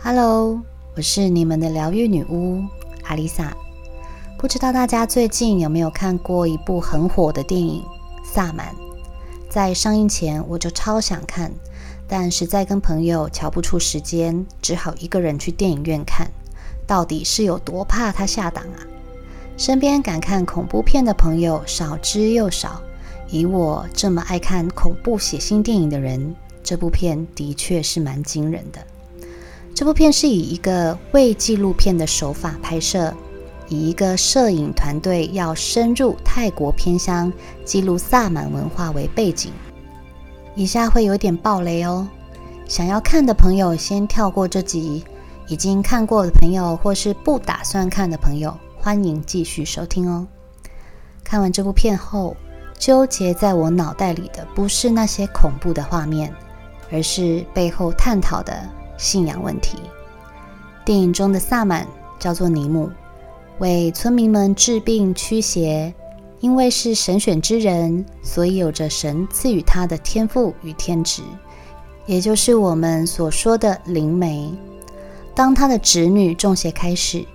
Hello，我是你们的疗愈女巫阿丽萨。不知道大家最近有没有看过一部很火的电影《萨满》？在上映前我就超想看，但实在跟朋友瞧不出时间，只好一个人去电影院看。到底是有多怕他下档啊？身边敢看恐怖片的朋友少之又少。以我这么爱看恐怖血腥电影的人，这部片的确是蛮惊人的。这部片是以一个伪纪录片的手法拍摄，以一个摄影团队要深入泰国偏乡记录萨满文化为背景。以下会有点爆雷哦，想要看的朋友先跳过这集；已经看过的朋友或是不打算看的朋友，欢迎继续收听哦。看完这部片后，纠结在我脑袋里的不是那些恐怖的画面，而是背后探讨的。信仰问题。电影中的萨满叫做尼姆，为村民们治病驱邪。因为是神选之人，所以有着神赐予他的天赋与天职，也就是我们所说的灵媒。当他的侄女中邪开始，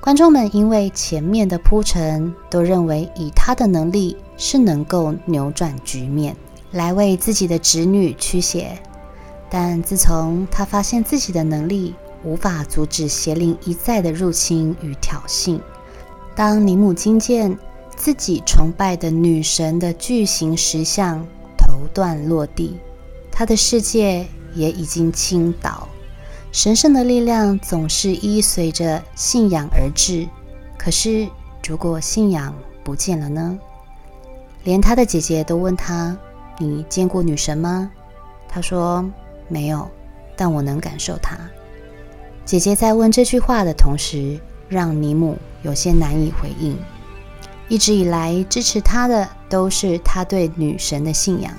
观众们因为前面的铺陈，都认为以他的能力是能够扭转局面，来为自己的侄女驱邪。但自从他发现自己的能力无法阻止邪灵一再的入侵与挑衅，当尼姆金见自己崇拜的女神的巨型石像头断落地，他的世界也已经倾倒。神圣的力量总是依随着信仰而至，可是如果信仰不见了呢？连他的姐姐都问他：“你见过女神吗？”他说。没有，但我能感受它。姐姐在问这句话的同时，让尼姆有些难以回应。一直以来支持他的都是他对女神的信仰，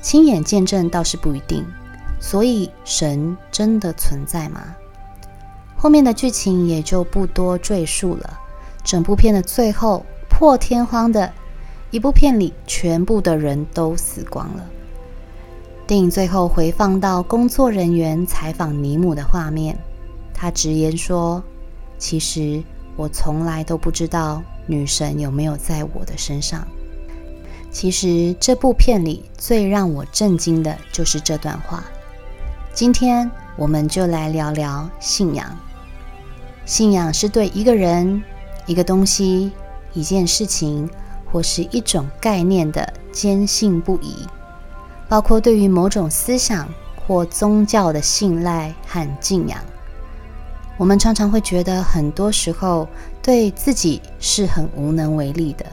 亲眼见证倒是不一定。所以，神真的存在吗？后面的剧情也就不多赘述了。整部片的最后，破天荒的一部片里，全部的人都死光了。电影最后回放到工作人员采访尼姆的画面，他直言说：“其实我从来都不知道女神有没有在我的身上。”其实这部片里最让我震惊的就是这段话。今天我们就来聊聊信仰。信仰是对一个人、一个东西、一件事情或是一种概念的坚信不疑。包括对于某种思想或宗教的信赖和敬仰，我们常常会觉得，很多时候对自己是很无能为力的。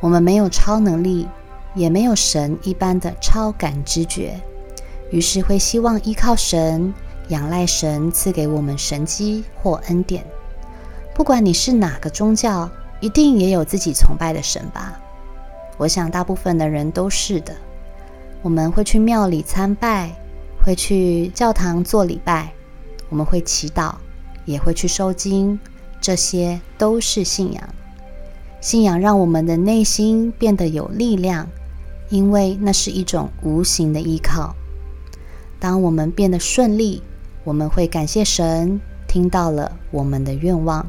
我们没有超能力，也没有神一般的超感知觉，于是会希望依靠神，仰赖神赐给我们神机或恩典。不管你是哪个宗教，一定也有自己崇拜的神吧？我想大部分的人都是的。我们会去庙里参拜，会去教堂做礼拜，我们会祈祷，也会去收经，这些都是信仰。信仰让我们的内心变得有力量，因为那是一种无形的依靠。当我们变得顺利，我们会感谢神听到了我们的愿望，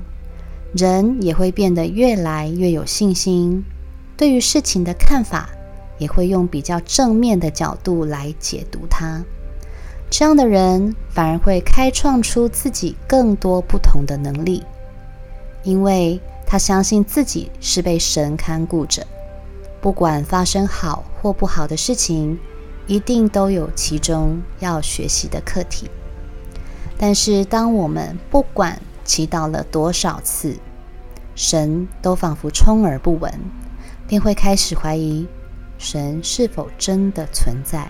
人也会变得越来越有信心，对于事情的看法。也会用比较正面的角度来解读它，这样的人反而会开创出自己更多不同的能力，因为他相信自己是被神看顾着，不管发生好或不好的事情，一定都有其中要学习的课题。但是，当我们不管祈祷了多少次，神都仿佛充耳不闻，便会开始怀疑。神是否真的存在？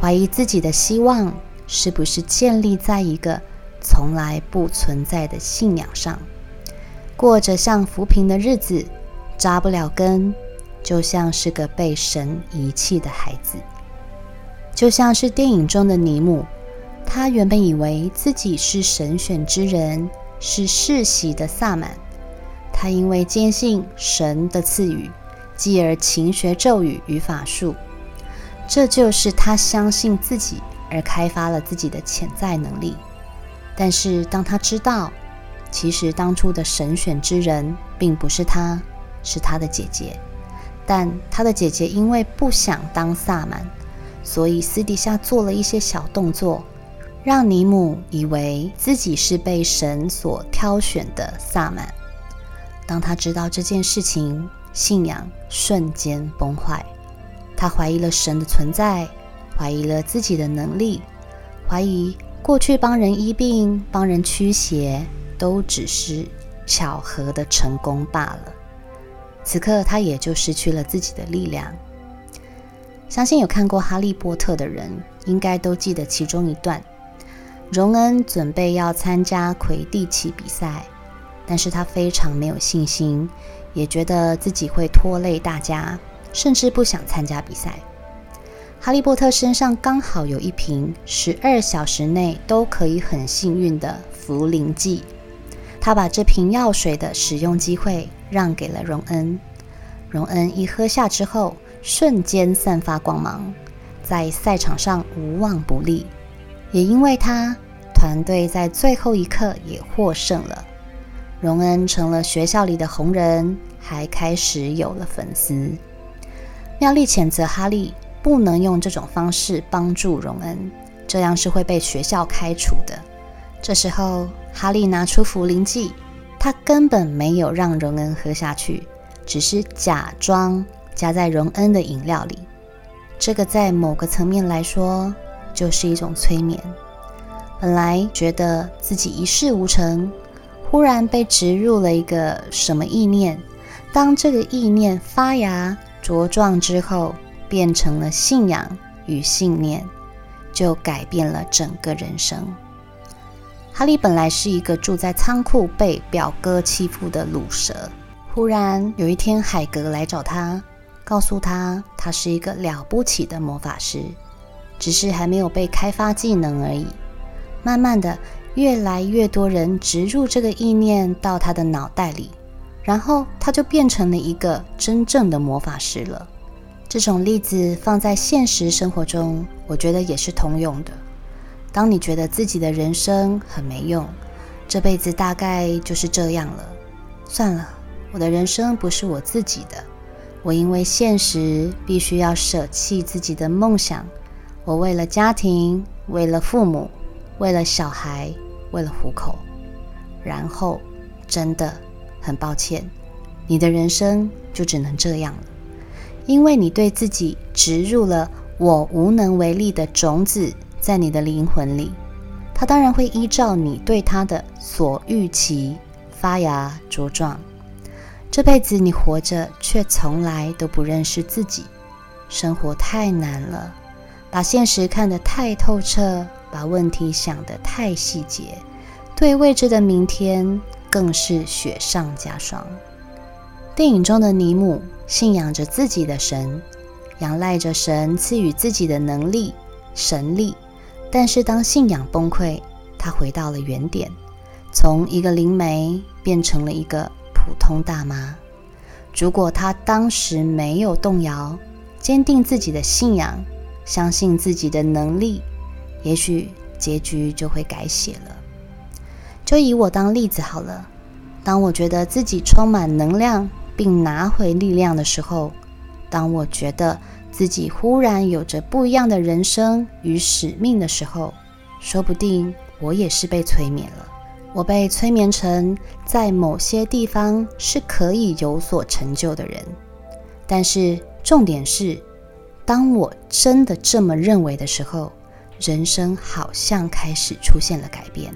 怀疑自己的希望是不是建立在一个从来不存在的信仰上？过着像浮萍的日子，扎不了根，就像是个被神遗弃的孩子。就像是电影中的尼姆，他原本以为自己是神选之人，是世袭的萨满。他因为坚信神的赐予。继而勤学咒语与法术，这就是他相信自己而开发了自己的潜在能力。但是当他知道，其实当初的神选之人并不是他，是他的姐姐。但他的姐姐因为不想当萨满，所以私底下做了一些小动作，让尼姆以为自己是被神所挑选的萨满。当他知道这件事情，信仰瞬间崩坏。他怀疑了神的存在，怀疑了自己的能力，怀疑过去帮人医病、帮人驱邪都只是巧合的成功罢了。此刻，他也就失去了自己的力量。相信有看过《哈利波特》的人，应该都记得其中一段：荣恩准备要参加魁地奇比赛，但是他非常没有信心，也觉得自己会拖累大家，甚至不想参加比赛。哈利波特身上刚好有一瓶十二小时内都可以很幸运的茯苓剂，他把这瓶药水的使用机会。让给了荣恩，荣恩一喝下之后，瞬间散发光芒，在赛场上无往不利。也因为他，团队在最后一刻也获胜了。荣恩成了学校里的红人，还开始有了粉丝。妙丽谴责哈利不能用这种方式帮助荣恩，这样是会被学校开除的。这时候，哈利拿出茯苓剂。他根本没有让荣恩喝下去，只是假装加在荣恩的饮料里。这个在某个层面来说，就是一种催眠。本来觉得自己一事无成，忽然被植入了一个什么意念，当这个意念发芽茁壮之后，变成了信仰与信念，就改变了整个人生。哈利本来是一个住在仓库、被表哥欺负的卤蛇。忽然有一天，海格来找他，告诉他他是一个了不起的魔法师，只是还没有被开发技能而已。慢慢的，越来越多人植入这个意念到他的脑袋里，然后他就变成了一个真正的魔法师了。这种例子放在现实生活中，我觉得也是通用的。当你觉得自己的人生很没用，这辈子大概就是这样了。算了，我的人生不是我自己的，我因为现实必须要舍弃自己的梦想。我为了家庭，为了父母，为了小孩，为了糊口。然后，真的很抱歉，你的人生就只能这样了，因为你对自己植入了“我无能为力”的种子。在你的灵魂里，它当然会依照你对它的所预期发芽茁壮。这辈子你活着，却从来都不认识自己，生活太难了，把现实看得太透彻，把问题想得太细节，对未知的明天更是雪上加霜。电影中的尼姆信仰着自己的神，仰赖着神赐予自己的能力、神力。但是当信仰崩溃，他回到了原点，从一个灵媒变成了一个普通大妈。如果他当时没有动摇，坚定自己的信仰，相信自己的能力，也许结局就会改写了。就以我当例子好了，当我觉得自己充满能量并拿回力量的时候，当我觉得。自己忽然有着不一样的人生与使命的时候，说不定我也是被催眠了。我被催眠成在某些地方是可以有所成就的人。但是重点是，当我真的这么认为的时候，人生好像开始出现了改变。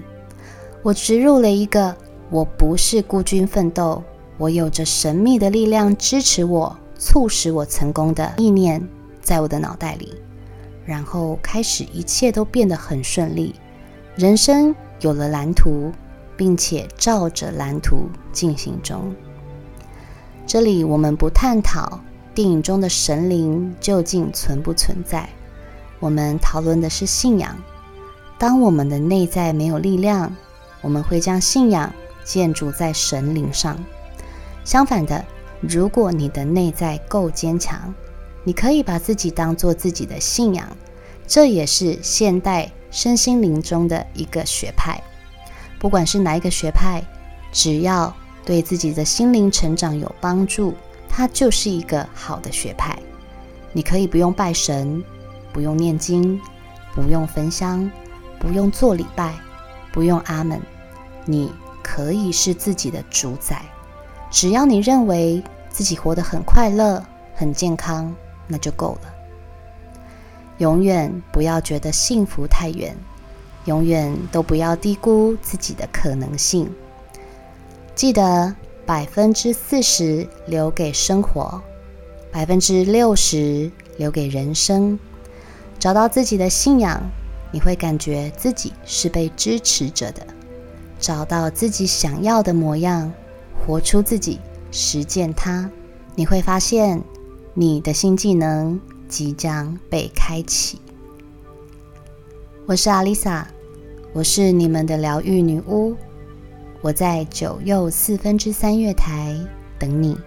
我植入了一个“我不是孤军奋斗，我有着神秘的力量支持我。”促使我成功的意念在我的脑袋里，然后开始一切都变得很顺利，人生有了蓝图，并且照着蓝图进行中。这里我们不探讨电影中的神灵究竟存不存在，我们讨论的是信仰。当我们的内在没有力量，我们会将信仰建筑在神灵上。相反的。如果你的内在够坚强，你可以把自己当做自己的信仰，这也是现代身心灵中的一个学派。不管是哪一个学派，只要对自己的心灵成长有帮助，它就是一个好的学派。你可以不用拜神，不用念经，不用焚香，不用做礼拜，不用阿门，你可以是自己的主宰。只要你认为自己活得很快乐、很健康，那就够了。永远不要觉得幸福太远，永远都不要低估自己的可能性。记得百分之四十留给生活，百分之六十留给人生。找到自己的信仰，你会感觉自己是被支持着的。找到自己想要的模样，活出自己，实践它，你会发现你的新技能。即将被开启。我是阿丽萨，我是你们的疗愈女巫。我在九又四分之三月台等你。